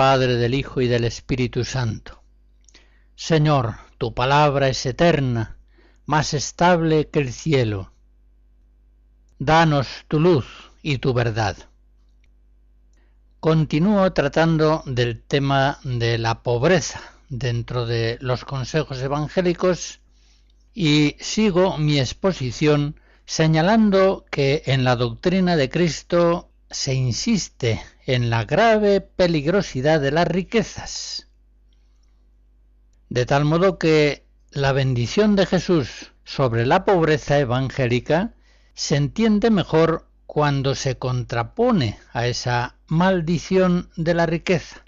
Padre, del Hijo y del Espíritu Santo. Señor, tu palabra es eterna, más estable que el cielo. Danos tu luz y tu verdad. Continúo tratando del tema de la pobreza dentro de los consejos evangélicos y sigo mi exposición señalando que en la doctrina de Cristo se insiste en la grave peligrosidad de las riquezas, de tal modo que la bendición de Jesús sobre la pobreza evangélica se entiende mejor cuando se contrapone a esa maldición de la riqueza,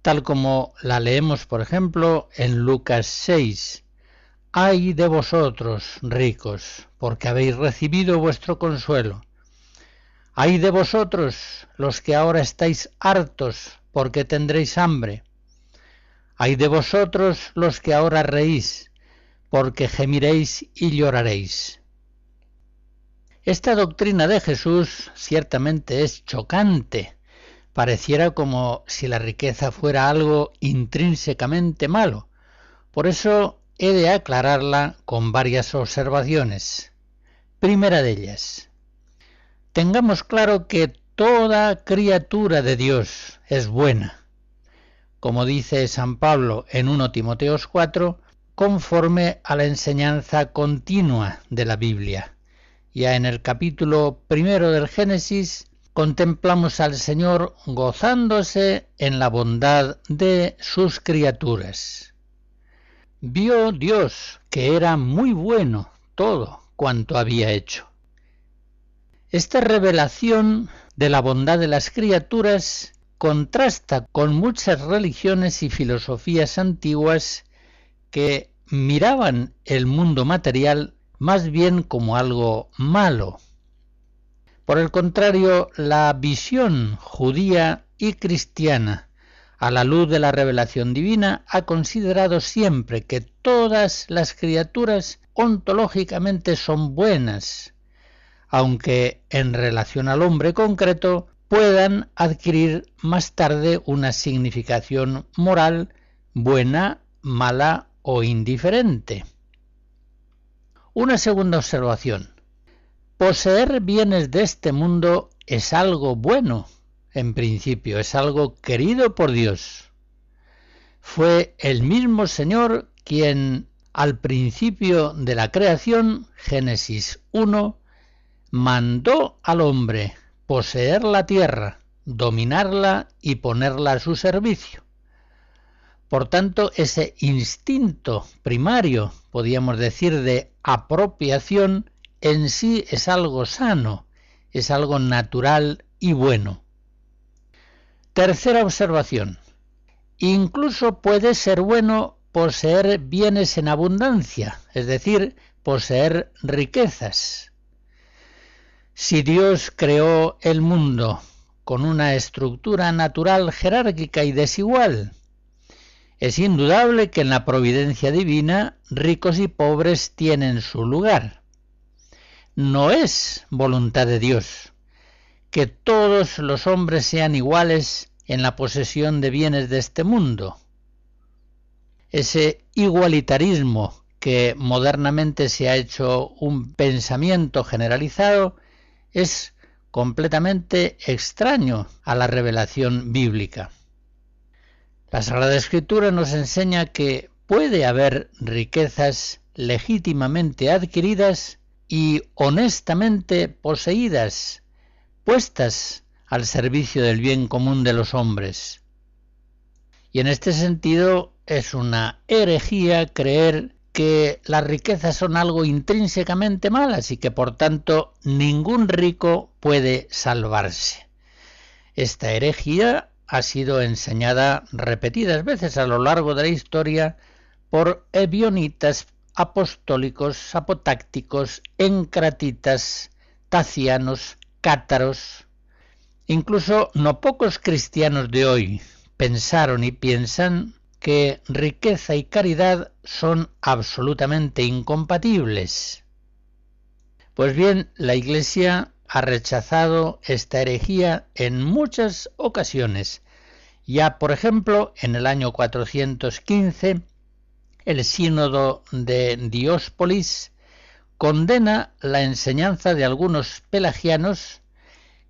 tal como la leemos, por ejemplo, en Lucas 6. Ay de vosotros, ricos, porque habéis recibido vuestro consuelo Ay de vosotros los que ahora estáis hartos porque tendréis hambre. Ay de vosotros los que ahora reís porque gemiréis y lloraréis. Esta doctrina de Jesús ciertamente es chocante. Pareciera como si la riqueza fuera algo intrínsecamente malo. Por eso he de aclararla con varias observaciones. Primera de ellas, tengamos claro que toda criatura de Dios es buena, como dice San Pablo en 1 Timoteos 4, conforme a la enseñanza continua de la Biblia. Ya en el capítulo primero del Génesis contemplamos al Señor gozándose en la bondad de sus criaturas. Vio Dios que era muy bueno todo cuanto había hecho. Esta revelación de la bondad de las criaturas contrasta con muchas religiones y filosofías antiguas que miraban el mundo material más bien como algo malo. Por el contrario, la visión judía y cristiana a la luz de la revelación divina ha considerado siempre que todas las criaturas ontológicamente son buenas, aunque en relación al hombre concreto puedan adquirir más tarde una significación moral buena, mala o indiferente. Una segunda observación. Poseer bienes de este mundo es algo bueno, en principio, es algo querido por Dios. Fue el mismo Señor quien al principio de la creación, Génesis 1, mandó al hombre poseer la tierra, dominarla y ponerla a su servicio. Por tanto, ese instinto primario, podríamos decir, de apropiación, en sí es algo sano, es algo natural y bueno. Tercera observación. Incluso puede ser bueno poseer bienes en abundancia, es decir, poseer riquezas. Si Dios creó el mundo con una estructura natural jerárquica y desigual, es indudable que en la providencia divina ricos y pobres tienen su lugar. No es voluntad de Dios que todos los hombres sean iguales en la posesión de bienes de este mundo. Ese igualitarismo que modernamente se ha hecho un pensamiento generalizado es completamente extraño a la revelación bíblica. La Sagrada Escritura nos enseña que puede haber riquezas legítimamente adquiridas y honestamente poseídas, puestas al servicio del bien común de los hombres. Y en este sentido es una herejía creer que las riquezas son algo intrínsecamente malas y que por tanto ningún rico puede salvarse. Esta herejía ha sido enseñada repetidas veces a lo largo de la historia por ebionitas, apostólicos, apotácticos, encratitas, tacianos, cátaros. Incluso no pocos cristianos de hoy pensaron y piensan que riqueza y caridad son absolutamente incompatibles. Pues bien, la Iglesia ha rechazado esta herejía en muchas ocasiones. Ya, por ejemplo, en el año 415, el sínodo de Diospolis condena la enseñanza de algunos pelagianos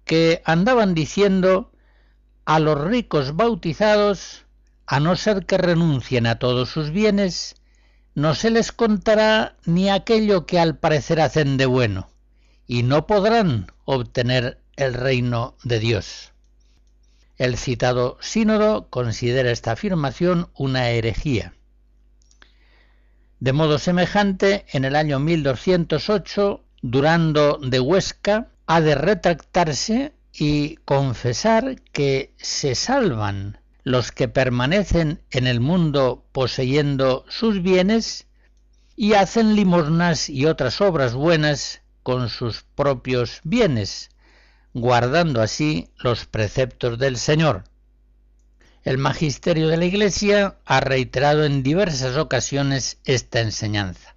que andaban diciendo a los ricos bautizados, a no ser que renuncien a todos sus bienes, no se les contará ni aquello que al parecer hacen de bueno y no podrán obtener el reino de Dios. El citado sínodo considera esta afirmación una herejía. De modo semejante, en el año 1208, Durando de Huesca ha de retractarse y confesar que se salvan los que permanecen en el mundo poseyendo sus bienes y hacen limosnas y otras obras buenas con sus propios bienes, guardando así los preceptos del Señor. El magisterio de la Iglesia ha reiterado en diversas ocasiones esta enseñanza.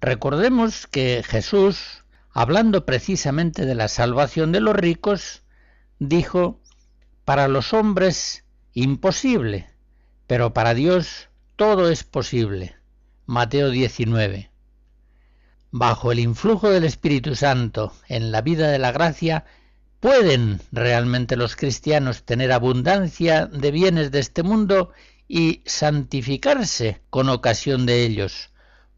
Recordemos que Jesús, hablando precisamente de la salvación de los ricos, dijo, para los hombres imposible, pero para Dios todo es posible. Mateo 19 bajo el influjo del Espíritu Santo en la vida de la gracia, ¿pueden realmente los cristianos tener abundancia de bienes de este mundo y santificarse con ocasión de ellos,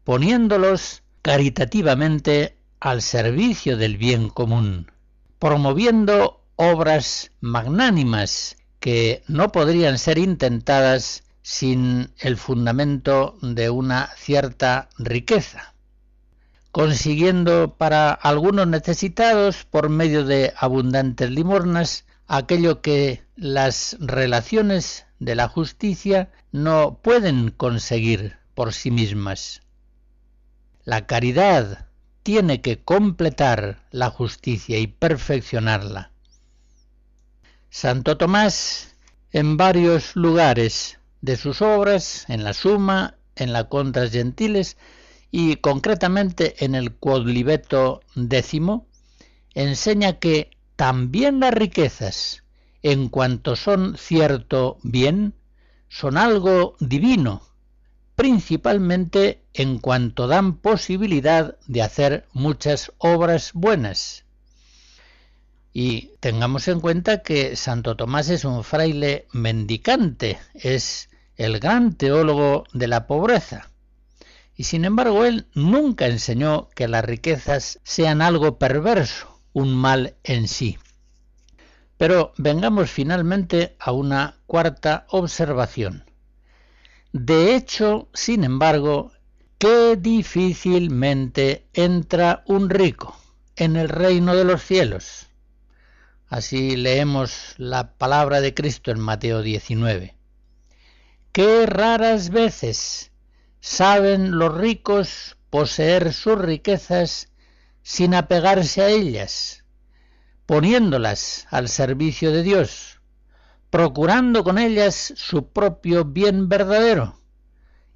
poniéndolos caritativamente al servicio del bien común, promoviendo obras magnánimas que no podrían ser intentadas sin el fundamento de una cierta riqueza? consiguiendo para algunos necesitados, por medio de abundantes limornas, aquello que las relaciones de la justicia no pueden conseguir por sí mismas. La caridad tiene que completar la justicia y perfeccionarla. Santo Tomás, en varios lugares de sus obras, en la Suma, en la Contras Gentiles, y concretamente en el Quodlibeto décimo, enseña que también las riquezas, en cuanto son cierto bien, son algo divino, principalmente en cuanto dan posibilidad de hacer muchas obras buenas. Y tengamos en cuenta que Santo Tomás es un fraile mendicante, es el gran teólogo de la pobreza. Y sin embargo él nunca enseñó que las riquezas sean algo perverso, un mal en sí. Pero vengamos finalmente a una cuarta observación. De hecho, sin embargo, qué difícilmente entra un rico en el reino de los cielos. Así leemos la palabra de Cristo en Mateo 19. Qué raras veces saben los ricos poseer sus riquezas sin apegarse a ellas, poniéndolas al servicio de Dios, procurando con ellas su propio bien verdadero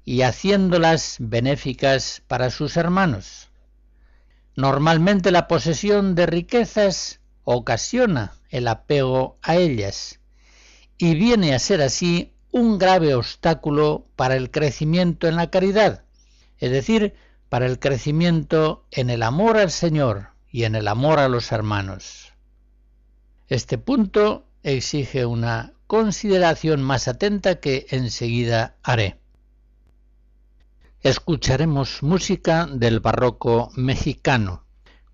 y haciéndolas benéficas para sus hermanos. Normalmente la posesión de riquezas ocasiona el apego a ellas y viene a ser así un grave obstáculo para el crecimiento en la caridad, es decir, para el crecimiento en el amor al Señor y en el amor a los hermanos. Este punto exige una consideración más atenta que enseguida haré. Escucharemos música del barroco mexicano,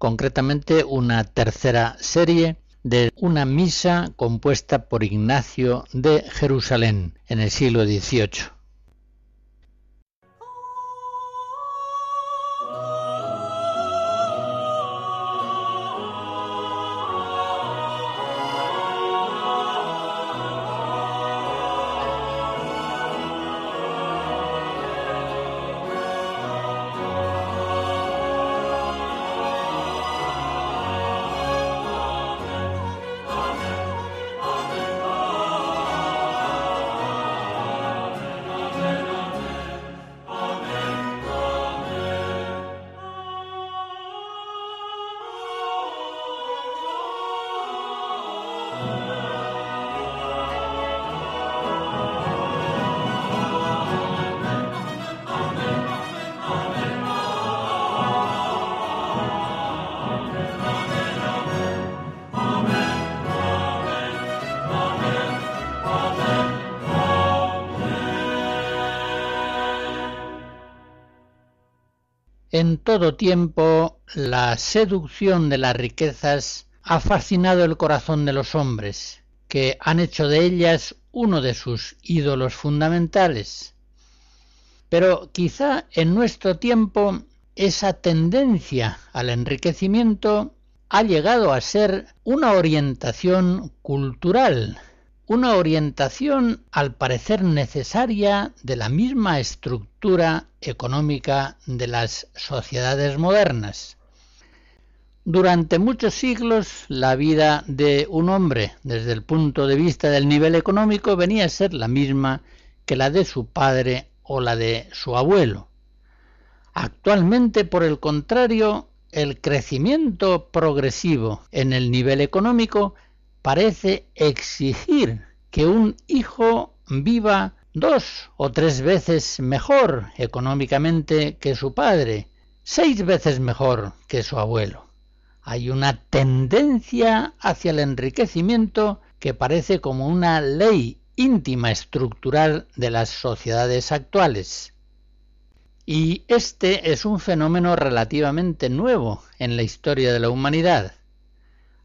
concretamente una tercera serie de una misa compuesta por Ignacio de Jerusalén en el siglo XVIII. Todo tiempo, la seducción de las riquezas ha fascinado el corazón de los hombres, que han hecho de ellas uno de sus ídolos fundamentales. Pero quizá en nuestro tiempo esa tendencia al enriquecimiento ha llegado a ser una orientación cultural una orientación al parecer necesaria de la misma estructura económica de las sociedades modernas. Durante muchos siglos la vida de un hombre desde el punto de vista del nivel económico venía a ser la misma que la de su padre o la de su abuelo. Actualmente, por el contrario, el crecimiento progresivo en el nivel económico parece exigir que un hijo viva dos o tres veces mejor económicamente que su padre, seis veces mejor que su abuelo. Hay una tendencia hacia el enriquecimiento que parece como una ley íntima estructural de las sociedades actuales. Y este es un fenómeno relativamente nuevo en la historia de la humanidad.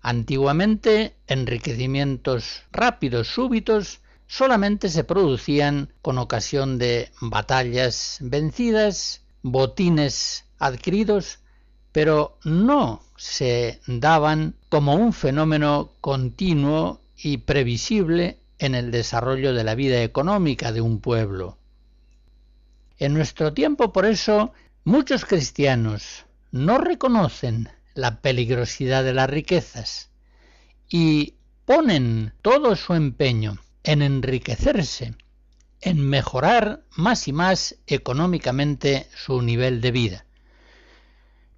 Antiguamente, enriquecimientos rápidos, súbitos, solamente se producían con ocasión de batallas vencidas, botines adquiridos, pero no se daban como un fenómeno continuo y previsible en el desarrollo de la vida económica de un pueblo. En nuestro tiempo, por eso, muchos cristianos no reconocen la peligrosidad de las riquezas y ponen todo su empeño en enriquecerse, en mejorar más y más económicamente su nivel de vida.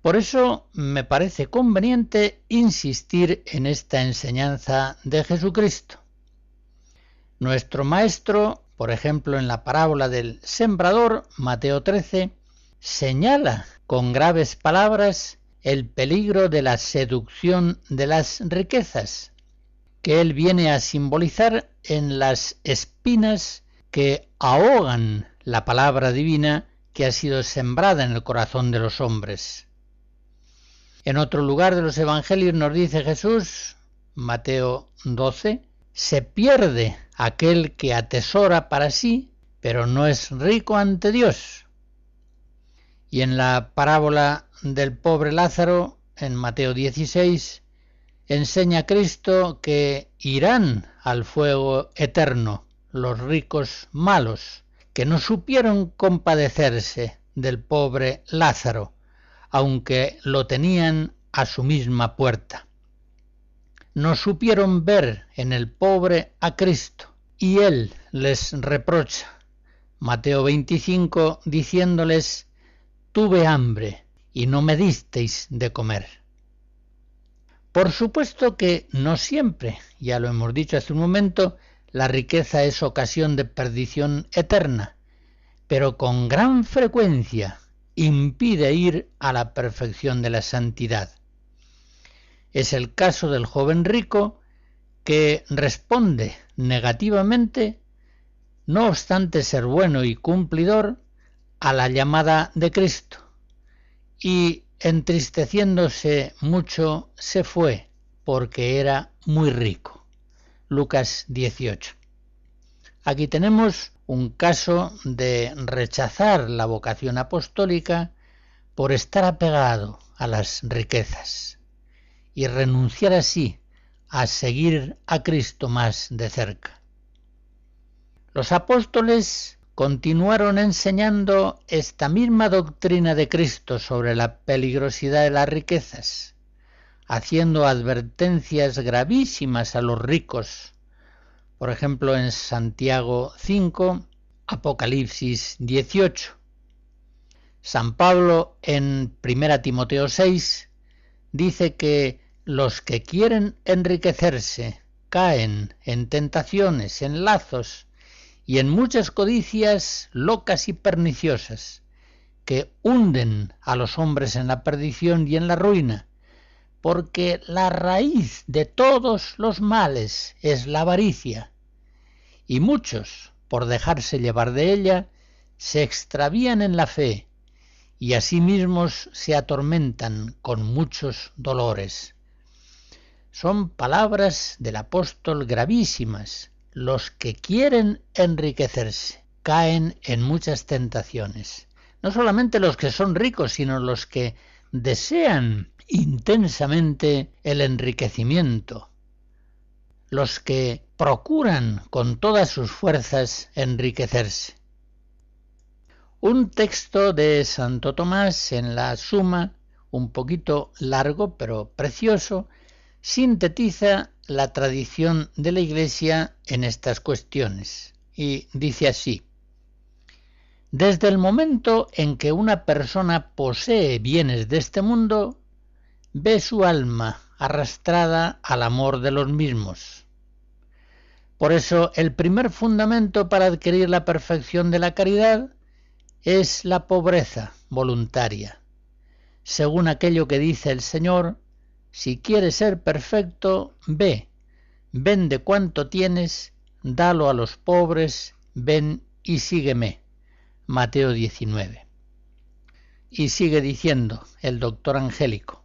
Por eso me parece conveniente insistir en esta enseñanza de Jesucristo. Nuestro Maestro, por ejemplo, en la parábola del sembrador, Mateo 13, señala con graves palabras el peligro de la seducción de las riquezas, que él viene a simbolizar en las espinas que ahogan la palabra divina que ha sido sembrada en el corazón de los hombres. En otro lugar de los Evangelios nos dice Jesús, Mateo 12, se pierde aquel que atesora para sí, pero no es rico ante Dios. Y en la parábola del pobre Lázaro, en Mateo 16, enseña Cristo que irán al fuego eterno los ricos malos, que no supieron compadecerse del pobre Lázaro, aunque lo tenían a su misma puerta. No supieron ver en el pobre a Cristo, y él les reprocha. Mateo 25 diciéndoles, tuve hambre y no me disteis de comer. Por supuesto que no siempre, ya lo hemos dicho hace un momento, la riqueza es ocasión de perdición eterna, pero con gran frecuencia impide ir a la perfección de la santidad. Es el caso del joven rico que responde negativamente, no obstante ser bueno y cumplidor, a la llamada de Cristo y entristeciéndose mucho se fue porque era muy rico. Lucas 18. Aquí tenemos un caso de rechazar la vocación apostólica por estar apegado a las riquezas y renunciar así a seguir a Cristo más de cerca. Los apóstoles continuaron enseñando esta misma doctrina de Cristo sobre la peligrosidad de las riquezas, haciendo advertencias gravísimas a los ricos. Por ejemplo, en Santiago 5, Apocalipsis 18. San Pablo en 1 Timoteo 6 dice que los que quieren enriquecerse caen en tentaciones, en lazos, y en muchas codicias locas y perniciosas, que hunden a los hombres en la perdición y en la ruina, porque la raíz de todos los males es la avaricia, y muchos, por dejarse llevar de ella, se extravían en la fe, y a sí mismos se atormentan con muchos dolores. Son palabras del apóstol gravísimas. Los que quieren enriquecerse caen en muchas tentaciones. No solamente los que son ricos, sino los que desean intensamente el enriquecimiento, los que procuran con todas sus fuerzas enriquecerse. Un texto de Santo Tomás en la Suma, un poquito largo pero precioso, sintetiza la tradición de la Iglesia en estas cuestiones y dice así, desde el momento en que una persona posee bienes de este mundo, ve su alma arrastrada al amor de los mismos. Por eso el primer fundamento para adquirir la perfección de la caridad es la pobreza voluntaria. Según aquello que dice el Señor, si quieres ser perfecto, ve, vende cuanto tienes, dalo a los pobres, ven y sígueme. Mateo 19. Y sigue diciendo el doctor Angélico,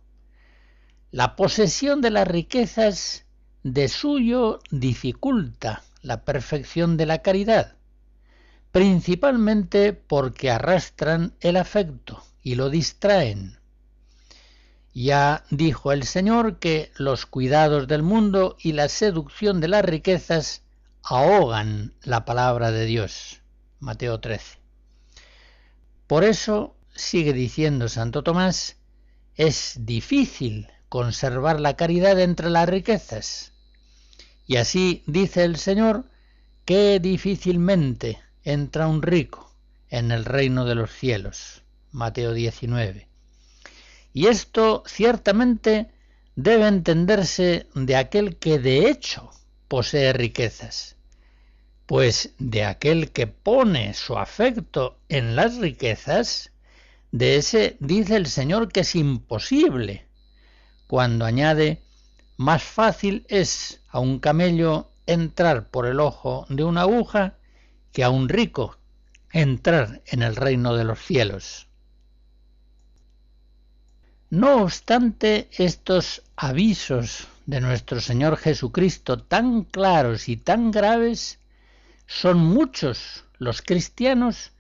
la posesión de las riquezas de suyo dificulta la perfección de la caridad, principalmente porque arrastran el afecto y lo distraen. Ya dijo el Señor que los cuidados del mundo y la seducción de las riquezas ahogan la palabra de Dios. Mateo 13. Por eso, sigue diciendo Santo Tomás, es difícil conservar la caridad entre las riquezas. Y así dice el Señor que difícilmente entra un rico en el reino de los cielos. Mateo 19. Y esto ciertamente debe entenderse de aquel que de hecho posee riquezas, pues de aquel que pone su afecto en las riquezas, de ese dice el Señor que es imposible, cuando añade, más fácil es a un camello entrar por el ojo de una aguja que a un rico entrar en el reino de los cielos. No obstante estos avisos de nuestro Señor Jesucristo tan claros y tan graves, son muchos los cristianos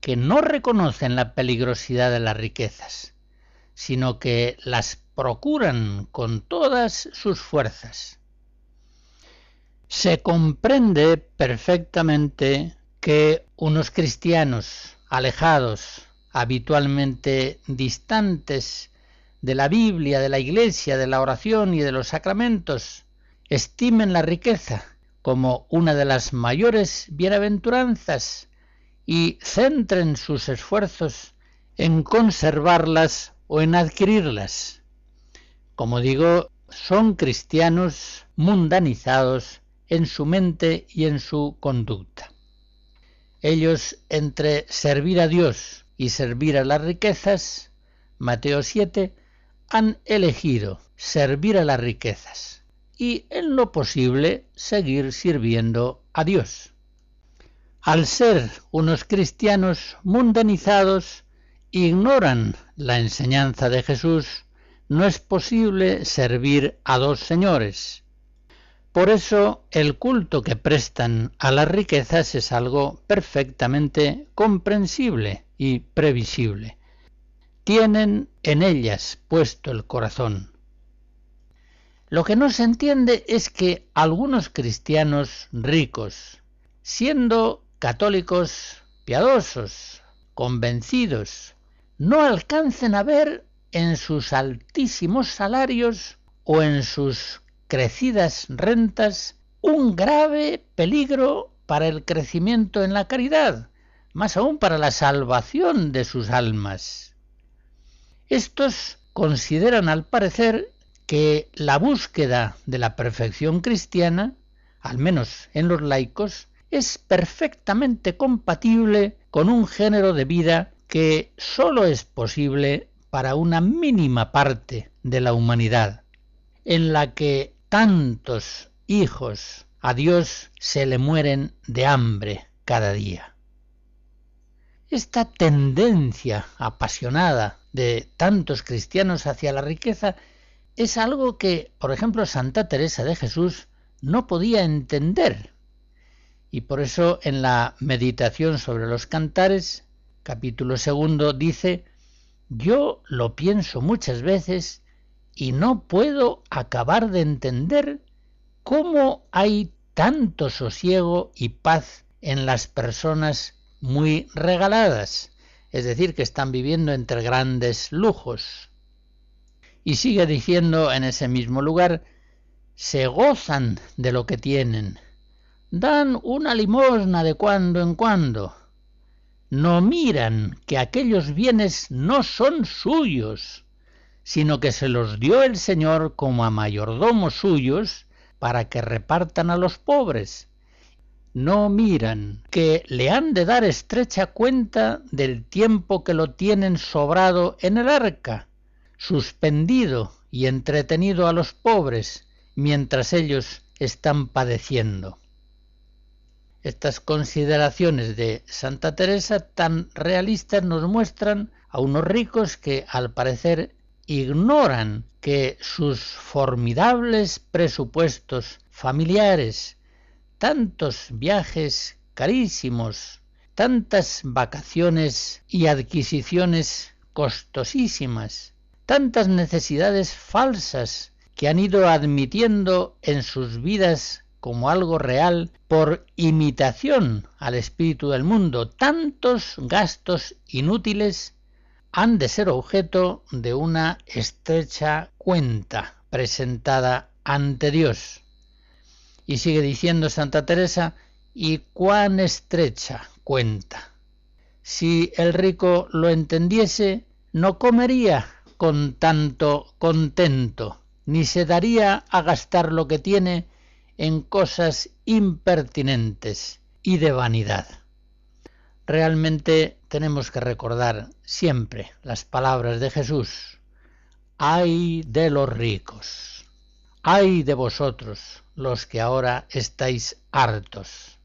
que no reconocen la peligrosidad de las riquezas, sino que las procuran con todas sus fuerzas. Se comprende perfectamente que unos cristianos alejados, habitualmente distantes de la Biblia, de la Iglesia, de la oración y de los sacramentos, estimen la riqueza como una de las mayores bienaventuranzas y centren sus esfuerzos en conservarlas o en adquirirlas. Como digo, son cristianos mundanizados en su mente y en su conducta. Ellos entre servir a Dios y servir a las riquezas, Mateo 7, han elegido servir a las riquezas y en lo posible seguir sirviendo a Dios. Al ser unos cristianos mundanizados, ignoran la enseñanza de Jesús, no es posible servir a dos señores, por eso el culto que prestan a las riquezas es algo perfectamente comprensible y previsible. Tienen en ellas puesto el corazón. Lo que no se entiende es que algunos cristianos ricos, siendo católicos piadosos, convencidos, no alcancen a ver en sus altísimos salarios o en sus crecidas rentas un grave peligro para el crecimiento en la caridad, más aún para la salvación de sus almas. Estos consideran al parecer que la búsqueda de la perfección cristiana, al menos en los laicos, es perfectamente compatible con un género de vida que sólo es posible para una mínima parte de la humanidad, en la que tantos hijos a Dios se le mueren de hambre cada día. Esta tendencia apasionada de tantos cristianos hacia la riqueza es algo que, por ejemplo, Santa Teresa de Jesús no podía entender. Y por eso en la meditación sobre los cantares, capítulo segundo, dice, yo lo pienso muchas veces y no puedo acabar de entender cómo hay tanto sosiego y paz en las personas muy regaladas, es decir, que están viviendo entre grandes lujos. Y sigue diciendo en ese mismo lugar, se gozan de lo que tienen, dan una limosna de cuando en cuando, no miran que aquellos bienes no son suyos, sino que se los dio el Señor como a mayordomos suyos para que repartan a los pobres. No miran que le han de dar estrecha cuenta del tiempo que lo tienen sobrado en el arca, suspendido y entretenido a los pobres, mientras ellos están padeciendo. Estas consideraciones de Santa Teresa tan realistas nos muestran a unos ricos que al parecer ignoran que sus formidables presupuestos familiares, tantos viajes carísimos, tantas vacaciones y adquisiciones costosísimas, tantas necesidades falsas que han ido admitiendo en sus vidas como algo real por imitación al espíritu del mundo. Tantos gastos inútiles han de ser objeto de una estrecha cuenta presentada ante Dios. Y sigue diciendo Santa Teresa, y cuán estrecha cuenta. Si el rico lo entendiese, no comería con tanto contento, ni se daría a gastar lo que tiene en cosas impertinentes y de vanidad. Realmente tenemos que recordar siempre las palabras de Jesús. Ay de los ricos, ay de vosotros los que ahora estáis hartos,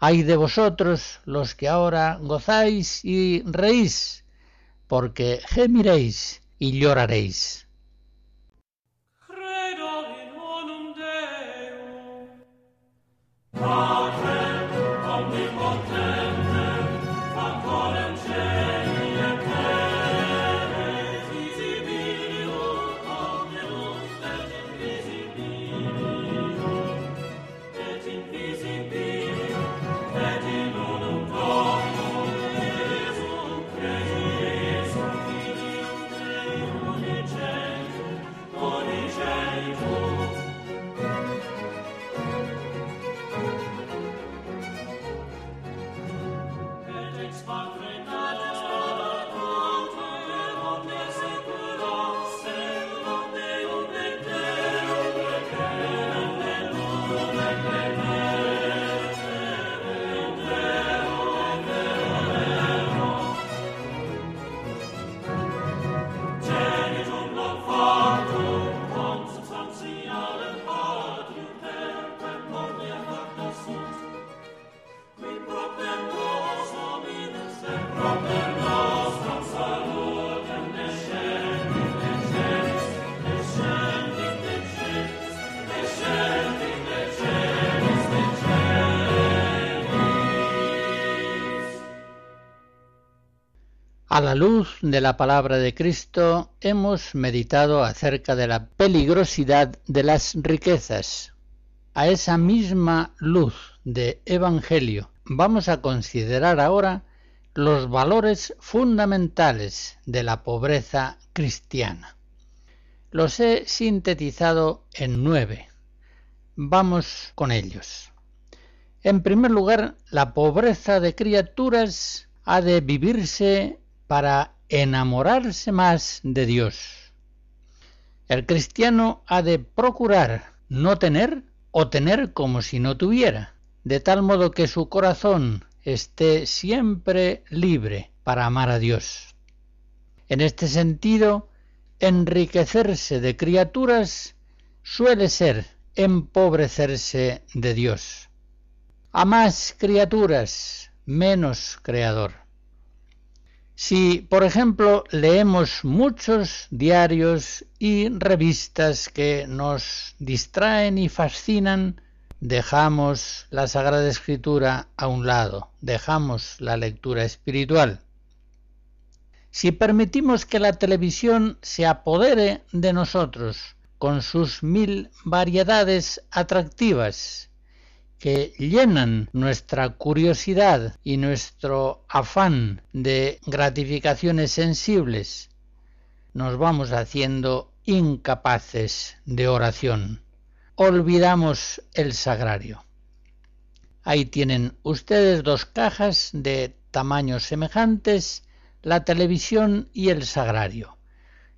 ay de vosotros los que ahora gozáis y reís, porque gemiréis y lloraréis. A la luz de la palabra de Cristo hemos meditado acerca de la peligrosidad de las riquezas. A esa misma luz de Evangelio vamos a considerar ahora los valores fundamentales de la pobreza cristiana. Los he sintetizado en nueve. Vamos con ellos. En primer lugar, la pobreza de criaturas ha de vivirse para enamorarse más de Dios. El cristiano ha de procurar no tener o tener como si no tuviera, de tal modo que su corazón esté siempre libre para amar a Dios. En este sentido, enriquecerse de criaturas suele ser empobrecerse de Dios. A más criaturas, menos creador. Si, por ejemplo, leemos muchos diarios y revistas que nos distraen y fascinan, dejamos la Sagrada Escritura a un lado, dejamos la lectura espiritual. Si permitimos que la televisión se apodere de nosotros con sus mil variedades atractivas que llenan nuestra curiosidad y nuestro afán de gratificaciones sensibles, nos vamos haciendo incapaces de oración. Olvidamos el sagrario. Ahí tienen ustedes dos cajas de tamaños semejantes la televisión y el sagrario.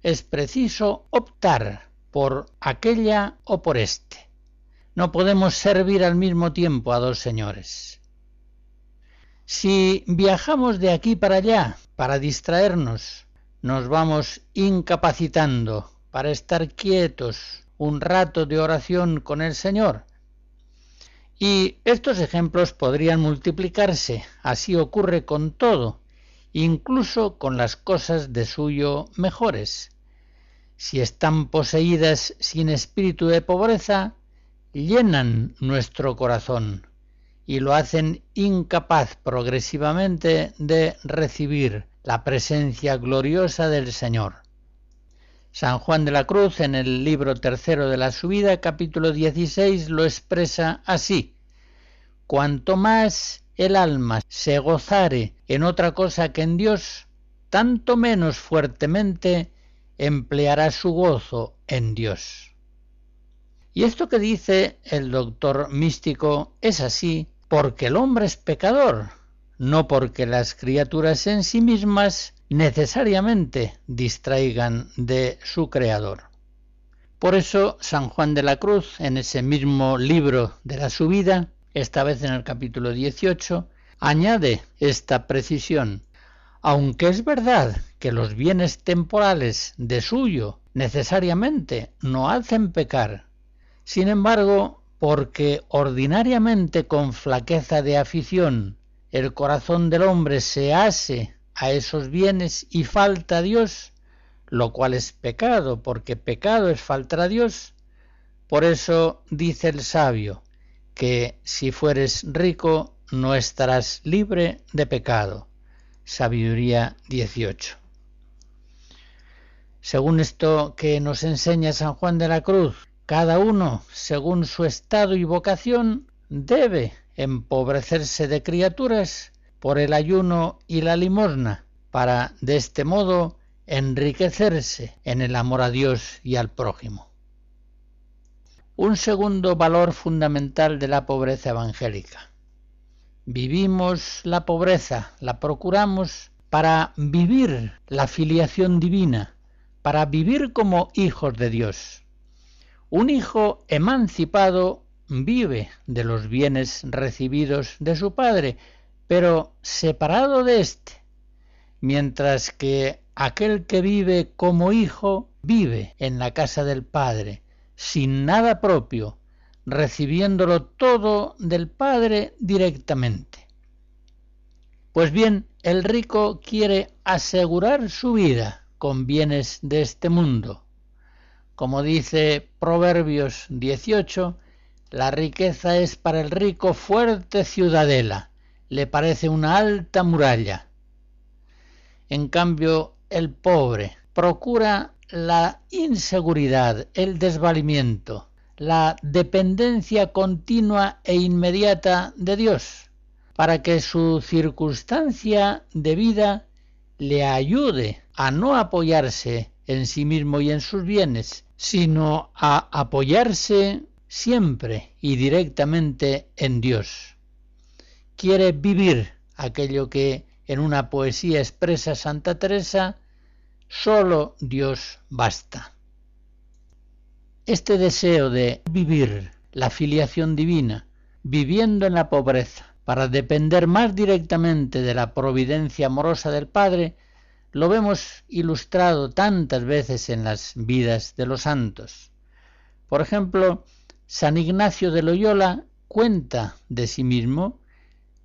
Es preciso optar por aquella o por este. No podemos servir al mismo tiempo a dos señores. Si viajamos de aquí para allá para distraernos, nos vamos incapacitando para estar quietos un rato de oración con el Señor. Y estos ejemplos podrían multiplicarse, así ocurre con todo, incluso con las cosas de suyo mejores. Si están poseídas sin espíritu de pobreza, llenan nuestro corazón y lo hacen incapaz progresivamente de recibir la presencia gloriosa del Señor. San Juan de la Cruz en el libro tercero de la subida, capítulo 16, lo expresa así. Cuanto más el alma se gozare en otra cosa que en Dios, tanto menos fuertemente empleará su gozo en Dios. Y esto que dice el doctor místico es así porque el hombre es pecador, no porque las criaturas en sí mismas necesariamente distraigan de su Creador. Por eso San Juan de la Cruz, en ese mismo libro de la subida, esta vez en el capítulo 18, añade esta precisión. Aunque es verdad que los bienes temporales de suyo necesariamente no hacen pecar, sin embargo, porque ordinariamente con flaqueza de afición el corazón del hombre se hace a esos bienes y falta a Dios, lo cual es pecado, porque pecado es faltar a Dios, por eso dice el sabio, que si fueres rico no estarás libre de pecado. Sabiduría 18. Según esto que nos enseña San Juan de la Cruz, cada uno, según su estado y vocación, debe empobrecerse de criaturas por el ayuno y la limosna, para de este modo enriquecerse en el amor a Dios y al prójimo. Un segundo valor fundamental de la pobreza evangélica. Vivimos la pobreza, la procuramos para vivir la filiación divina, para vivir como hijos de Dios. Un hijo emancipado vive de los bienes recibidos de su padre, pero separado de éste, mientras que aquel que vive como hijo vive en la casa del padre, sin nada propio, recibiéndolo todo del Padre directamente. Pues bien, el rico quiere asegurar su vida con bienes de este mundo. Como dice Proverbios 18, la riqueza es para el rico fuerte ciudadela, le parece una alta muralla. En cambio, el pobre procura la inseguridad, el desvalimiento, la dependencia continua e inmediata de Dios, para que su circunstancia de vida le ayude a no apoyarse en sí mismo y en sus bienes, sino a apoyarse siempre y directamente en Dios. Quiere vivir aquello que en una poesía expresa Santa Teresa Solo Dios basta. Este deseo de vivir la filiación divina, viviendo en la pobreza, para depender más directamente de la providencia amorosa del Padre, lo vemos ilustrado tantas veces en las vidas de los santos. Por ejemplo, San Ignacio de Loyola cuenta de sí mismo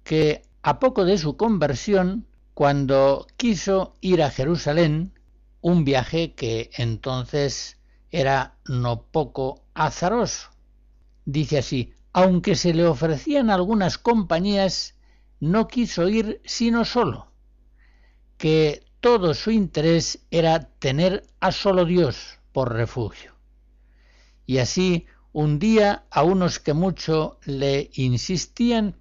que a poco de su conversión, cuando quiso ir a Jerusalén, un viaje que entonces era no poco azaroso. Dice así, aunque se le ofrecían algunas compañías, no quiso ir sino solo, que todo su interés era tener a solo Dios por refugio. Y así, un día, a unos que mucho le insistían,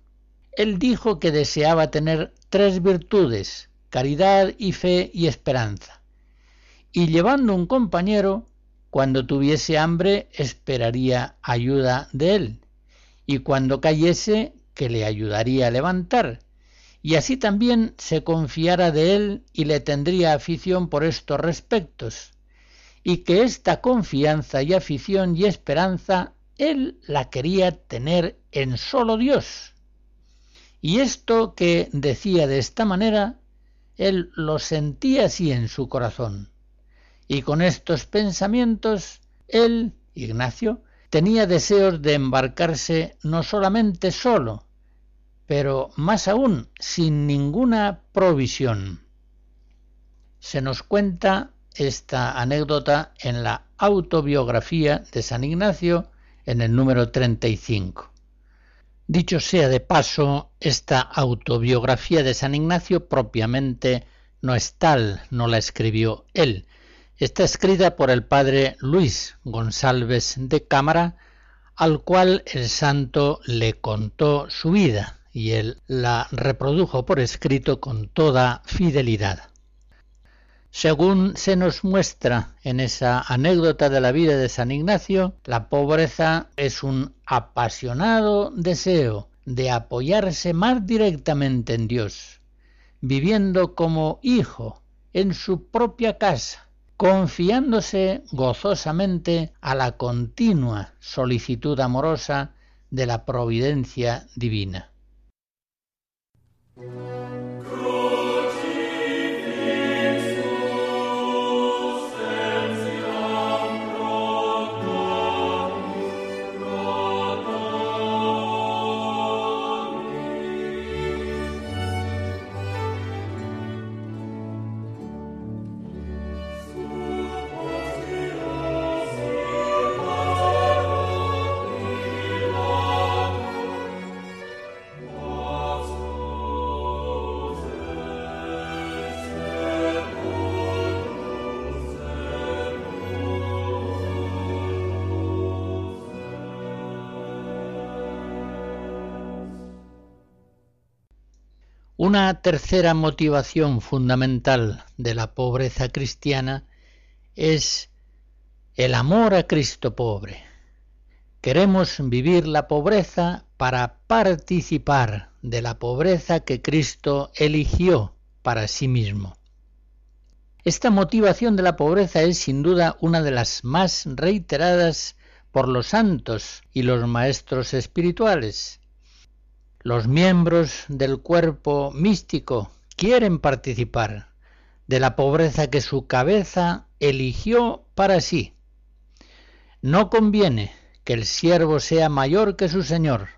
él dijo que deseaba tener tres virtudes, caridad y fe y esperanza. Y llevando un compañero, cuando tuviese hambre esperaría ayuda de él, y cuando cayese que le ayudaría a levantar, y así también se confiara de él y le tendría afición por estos respectos, y que esta confianza y afición y esperanza él la quería tener en solo Dios. Y esto que decía de esta manera, él lo sentía así en su corazón y con estos pensamientos, él, Ignacio, tenía deseos de embarcarse no solamente solo, pero más aún sin ninguna provisión. Se nos cuenta esta anécdota en la autobiografía de San Ignacio en el número 35. Dicho sea de paso, esta autobiografía de San Ignacio propiamente no es tal, no la escribió él, Está escrita por el padre Luis González de Cámara, al cual el santo le contó su vida y él la reprodujo por escrito con toda fidelidad. Según se nos muestra en esa anécdota de la vida de San Ignacio, la pobreza es un apasionado deseo de apoyarse más directamente en Dios, viviendo como hijo en su propia casa, confiándose gozosamente a la continua solicitud amorosa de la providencia divina. Cool. Una tercera motivación fundamental de la pobreza cristiana es el amor a Cristo pobre. Queremos vivir la pobreza para participar de la pobreza que Cristo eligió para sí mismo. Esta motivación de la pobreza es sin duda una de las más reiteradas por los santos y los maestros espirituales los miembros del cuerpo místico quieren participar de la pobreza que su cabeza eligió para sí. No conviene que el siervo sea mayor que su señor,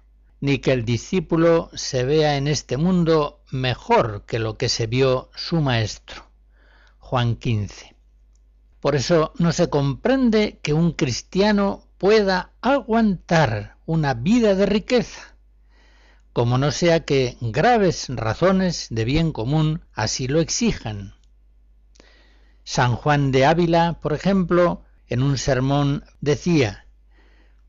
ni que el discípulo se vea en este mundo mejor que lo que se vio su maestro. Juan 15. Por eso no se comprende que un cristiano pueda aguantar una vida de riqueza como no sea que graves razones de bien común así lo exijan. San Juan de Ávila, por ejemplo, en un sermón decía,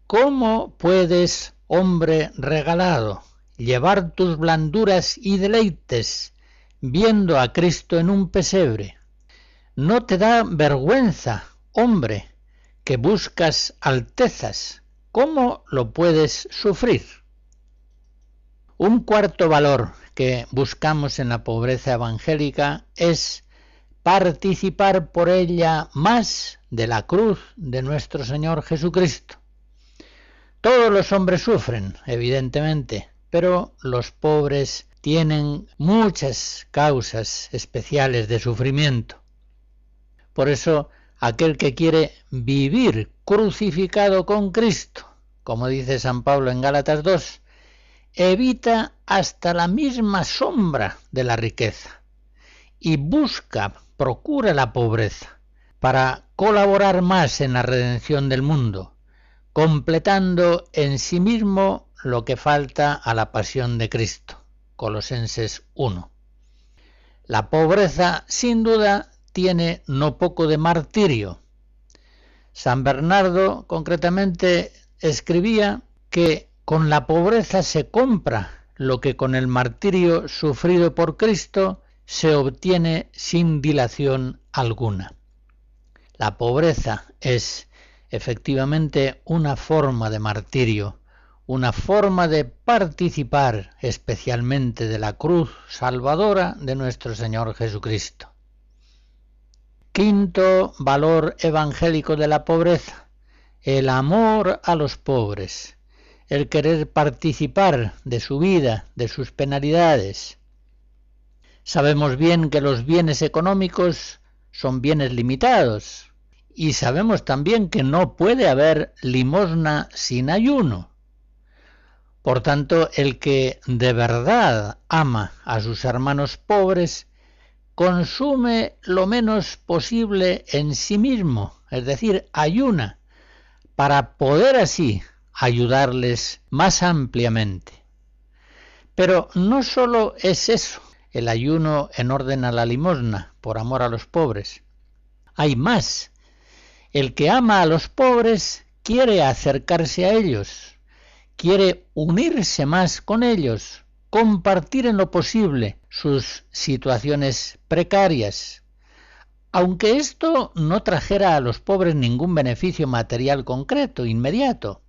¿Cómo puedes, hombre regalado, llevar tus blanduras y deleites viendo a Cristo en un pesebre? ¿No te da vergüenza, hombre, que buscas altezas? ¿Cómo lo puedes sufrir? Un cuarto valor que buscamos en la pobreza evangélica es participar por ella más de la cruz de nuestro Señor Jesucristo. Todos los hombres sufren, evidentemente, pero los pobres tienen muchas causas especiales de sufrimiento. Por eso, aquel que quiere vivir crucificado con Cristo, como dice San Pablo en Gálatas 2, evita hasta la misma sombra de la riqueza y busca, procura la pobreza para colaborar más en la redención del mundo, completando en sí mismo lo que falta a la pasión de Cristo. Colosenses 1. La pobreza, sin duda, tiene no poco de martirio. San Bernardo, concretamente, escribía que con la pobreza se compra lo que con el martirio sufrido por Cristo se obtiene sin dilación alguna. La pobreza es efectivamente una forma de martirio, una forma de participar especialmente de la cruz salvadora de nuestro Señor Jesucristo. Quinto valor evangélico de la pobreza, el amor a los pobres, el querer participar de su vida, de sus penalidades. Sabemos bien que los bienes económicos son bienes limitados y sabemos también que no puede haber limosna sin ayuno. Por tanto, el que de verdad ama a sus hermanos pobres, consume lo menos posible en sí mismo, es decir, ayuna, para poder así ayudarles más ampliamente. Pero no sólo es eso, el ayuno en orden a la limosna, por amor a los pobres. Hay más. El que ama a los pobres quiere acercarse a ellos, quiere unirse más con ellos, compartir en lo posible sus situaciones precarias, aunque esto no trajera a los pobres ningún beneficio material concreto, inmediato.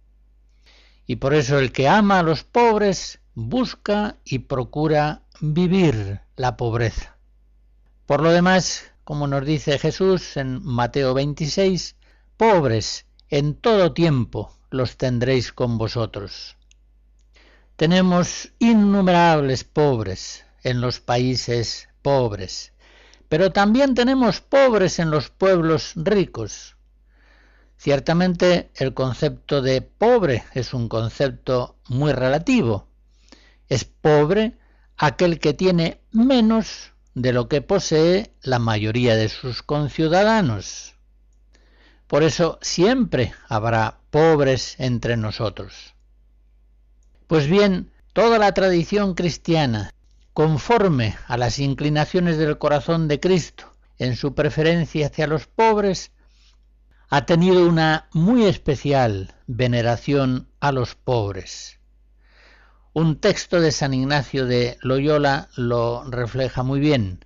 Y por eso el que ama a los pobres busca y procura vivir la pobreza. Por lo demás, como nos dice Jesús en Mateo 26, pobres en todo tiempo los tendréis con vosotros. Tenemos innumerables pobres en los países pobres, pero también tenemos pobres en los pueblos ricos. Ciertamente el concepto de pobre es un concepto muy relativo. Es pobre aquel que tiene menos de lo que posee la mayoría de sus conciudadanos. Por eso siempre habrá pobres entre nosotros. Pues bien, toda la tradición cristiana, conforme a las inclinaciones del corazón de Cristo en su preferencia hacia los pobres, ha tenido una muy especial veneración a los pobres. Un texto de San Ignacio de Loyola lo refleja muy bien.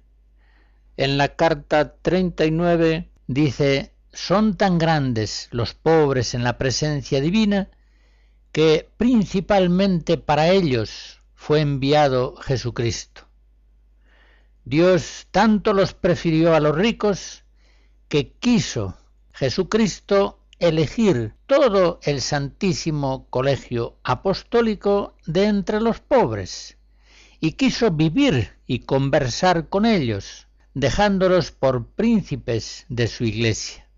En la carta 39 dice, son tan grandes los pobres en la presencia divina que principalmente para ellos fue enviado Jesucristo. Dios tanto los prefirió a los ricos que quiso Jesucristo elegir todo el santísimo colegio apostólico de entre los pobres, y quiso vivir y conversar con ellos, dejándolos por príncipes de su iglesia.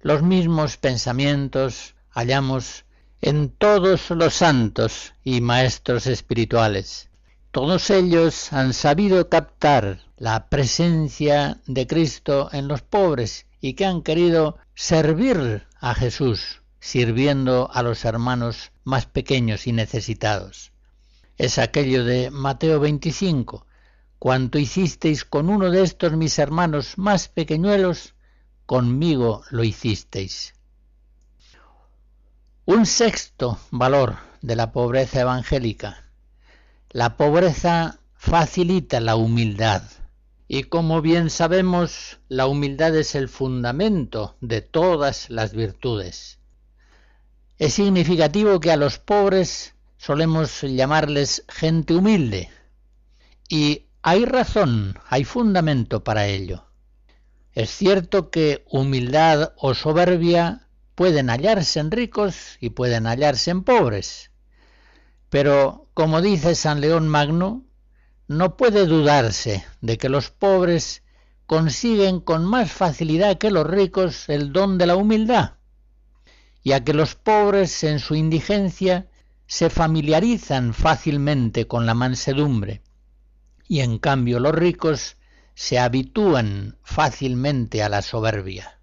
Los mismos pensamientos hallamos en todos los santos y maestros espirituales. Todos ellos han sabido captar la presencia de Cristo en los pobres y que han querido servir a Jesús, sirviendo a los hermanos más pequeños y necesitados. Es aquello de Mateo 25, cuanto hicisteis con uno de estos mis hermanos más pequeñuelos, conmigo lo hicisteis. Un sexto valor de la pobreza evangélica. La pobreza facilita la humildad. Y como bien sabemos, la humildad es el fundamento de todas las virtudes. Es significativo que a los pobres solemos llamarles gente humilde. Y hay razón, hay fundamento para ello. Es cierto que humildad o soberbia pueden hallarse en ricos y pueden hallarse en pobres. Pero, como dice San León Magno, no puede dudarse de que los pobres consiguen con más facilidad que los ricos el don de la humildad, y a que los pobres en su indigencia se familiarizan fácilmente con la mansedumbre, y en cambio los ricos se habitúan fácilmente a la soberbia.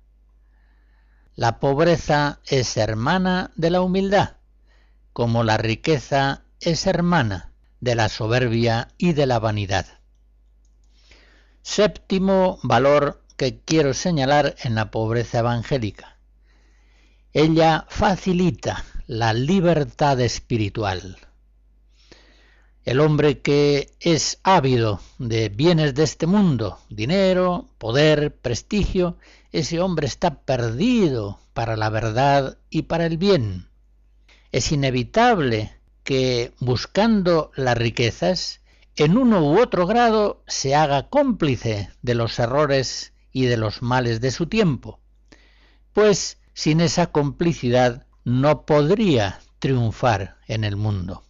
La pobreza es hermana de la humildad, como la riqueza es hermana de la soberbia y de la vanidad. Séptimo valor que quiero señalar en la pobreza evangélica. Ella facilita la libertad espiritual. El hombre que es ávido de bienes de este mundo, dinero, poder, prestigio, ese hombre está perdido para la verdad y para el bien. Es inevitable que buscando las riquezas, en uno u otro grado se haga cómplice de los errores y de los males de su tiempo, pues sin esa complicidad no podría triunfar en el mundo.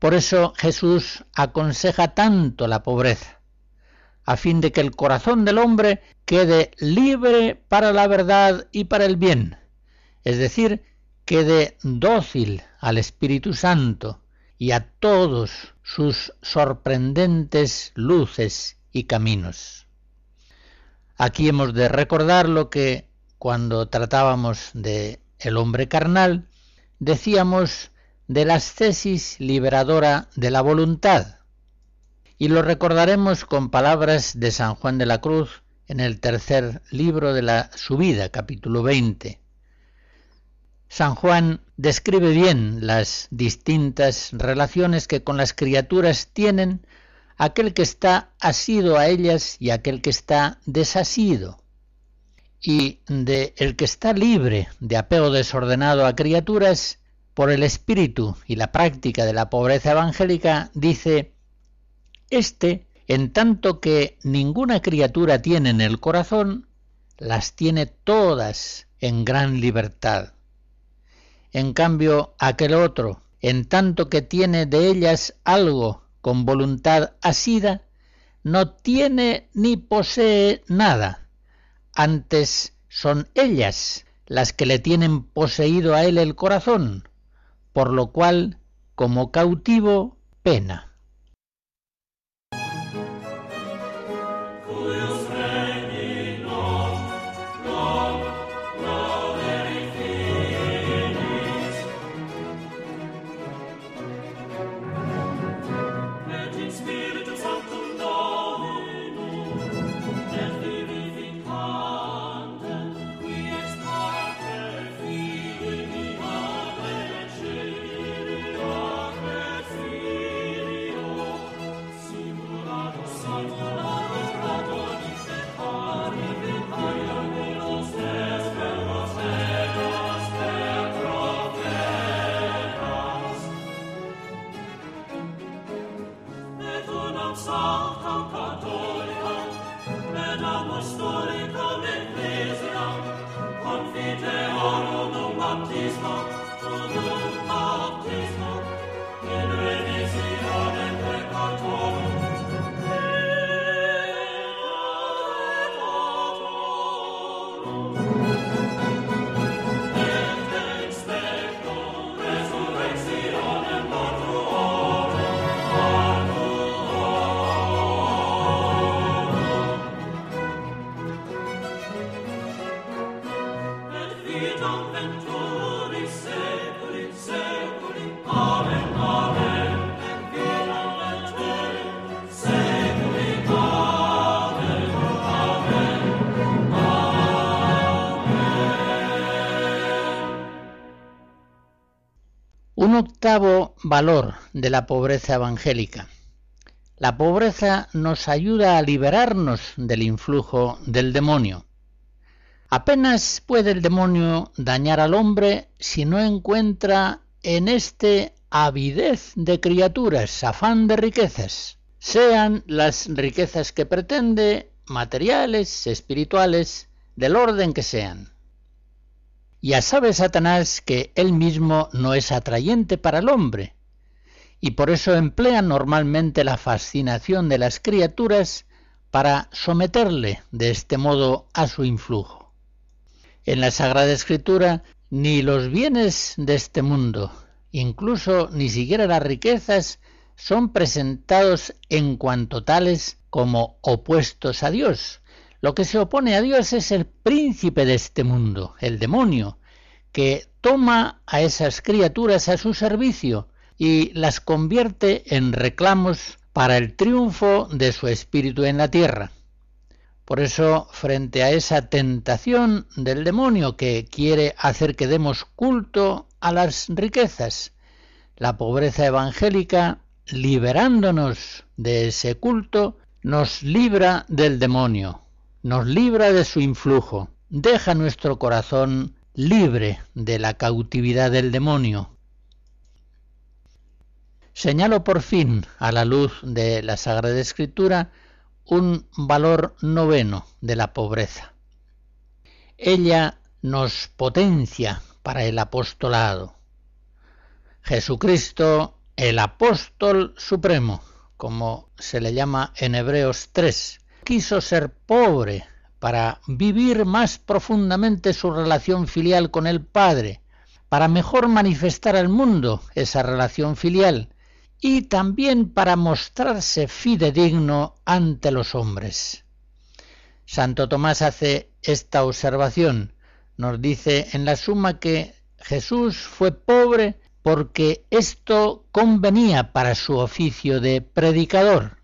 Por eso Jesús aconseja tanto la pobreza, a fin de que el corazón del hombre quede libre para la verdad y para el bien, es decir, quede dócil al Espíritu Santo y a todos sus sorprendentes luces y caminos. Aquí hemos de recordar lo que cuando tratábamos de el hombre carnal, decíamos de la ascesis liberadora de la voluntad. Y lo recordaremos con palabras de San Juan de la Cruz en el tercer libro de la Subida, capítulo 20. San Juan describe bien las distintas relaciones que con las criaturas tienen aquel que está asido a ellas y aquel que está desasido y de el que está libre de apego desordenado a criaturas por el espíritu y la práctica de la pobreza evangélica, dice, Este, en tanto que ninguna criatura tiene en el corazón, las tiene todas en gran libertad. En cambio, aquel otro, en tanto que tiene de ellas algo con voluntad asida, no tiene ni posee nada antes son ellas las que le tienen poseído a él el corazón, por lo cual, como cautivo, pena. Valor de la pobreza evangélica. La pobreza nos ayuda a liberarnos del influjo del demonio. Apenas puede el demonio dañar al hombre si no encuentra en éste avidez de criaturas, afán de riquezas, sean las riquezas que pretende, materiales, espirituales, del orden que sean. Ya sabe Satanás que él mismo no es atrayente para el hombre y por eso emplea normalmente la fascinación de las criaturas para someterle de este modo a su influjo. En la Sagrada Escritura ni los bienes de este mundo, incluso ni siquiera las riquezas, son presentados en cuanto tales como opuestos a Dios. Lo que se opone a Dios es el príncipe de este mundo, el demonio, que toma a esas criaturas a su servicio y las convierte en reclamos para el triunfo de su espíritu en la tierra. Por eso, frente a esa tentación del demonio que quiere hacer que demos culto a las riquezas, la pobreza evangélica, liberándonos de ese culto, nos libra del demonio, nos libra de su influjo, deja nuestro corazón libre de la cautividad del demonio Señalo por fin, a la luz de la Sagrada Escritura, un valor noveno de la pobreza. Ella nos potencia para el apostolado. Jesucristo, el apóstol supremo, como se le llama en Hebreos 3, quiso ser pobre para vivir más profundamente su relación filial con el Padre, para mejor manifestar al mundo esa relación filial y también para mostrarse fidedigno ante los hombres. Santo Tomás hace esta observación, nos dice en la suma que Jesús fue pobre porque esto convenía para su oficio de predicador.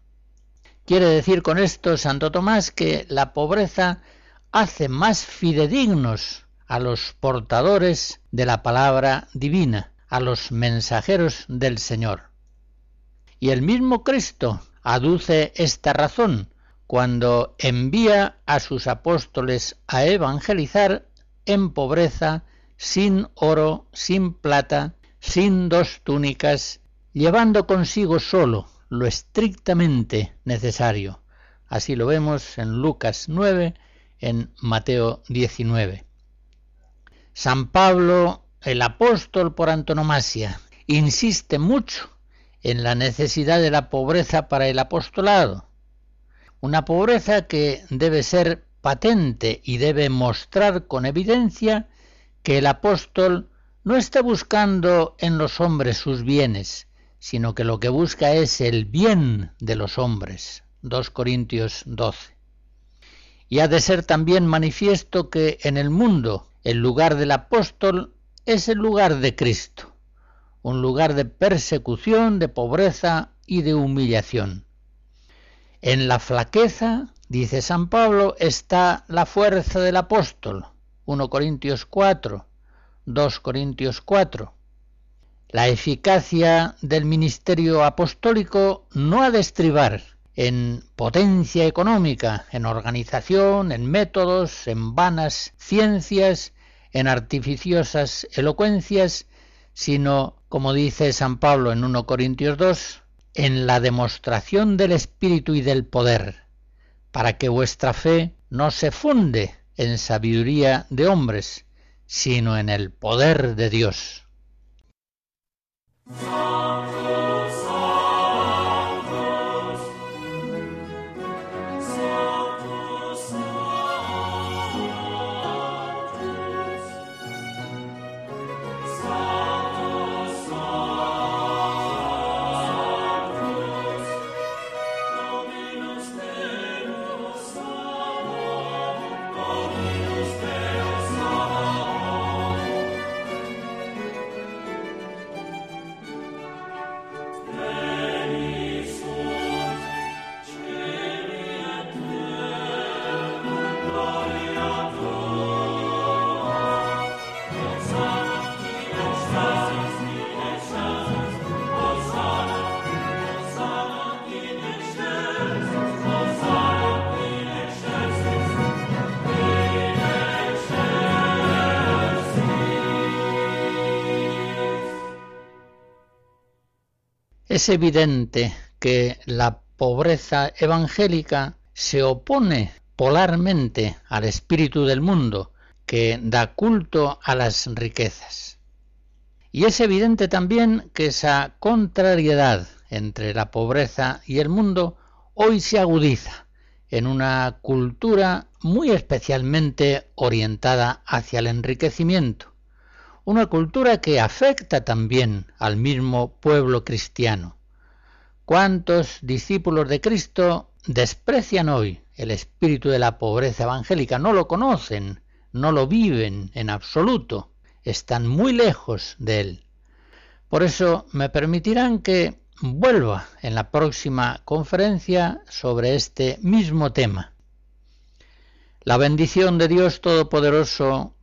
Quiere decir con esto Santo Tomás que la pobreza hace más fidedignos a los portadores de la palabra divina, a los mensajeros del Señor. Y el mismo Cristo aduce esta razón cuando envía a sus apóstoles a evangelizar en pobreza, sin oro, sin plata, sin dos túnicas, llevando consigo solo lo estrictamente necesario. Así lo vemos en Lucas 9, en Mateo 19. San Pablo, el apóstol por antonomasia, insiste mucho en la necesidad de la pobreza para el apostolado. Una pobreza que debe ser patente y debe mostrar con evidencia que el apóstol no está buscando en los hombres sus bienes, sino que lo que busca es el bien de los hombres. 2 Corintios 12. Y ha de ser también manifiesto que en el mundo el lugar del apóstol es el lugar de Cristo un lugar de persecución, de pobreza y de humillación. En la flaqueza, dice San Pablo, está la fuerza del apóstol. 1 Corintios 4, 2 Corintios 4. La eficacia del ministerio apostólico no ha de estribar en potencia económica, en organización, en métodos, en vanas ciencias, en artificiosas elocuencias, sino, como dice San Pablo en 1 Corintios 2, en la demostración del Espíritu y del poder, para que vuestra fe no se funde en sabiduría de hombres, sino en el poder de Dios. Es evidente que la pobreza evangélica se opone polarmente al espíritu del mundo, que da culto a las riquezas. Y es evidente también que esa contrariedad entre la pobreza y el mundo hoy se agudiza en una cultura muy especialmente orientada hacia el enriquecimiento, una cultura que afecta también al mismo pueblo cristiano. ¿Cuántos discípulos de Cristo desprecian hoy el espíritu de la pobreza evangélica? No lo conocen, no lo viven en absoluto, están muy lejos de él. Por eso me permitirán que vuelva en la próxima conferencia sobre este mismo tema. La bendición de Dios Todopoderoso,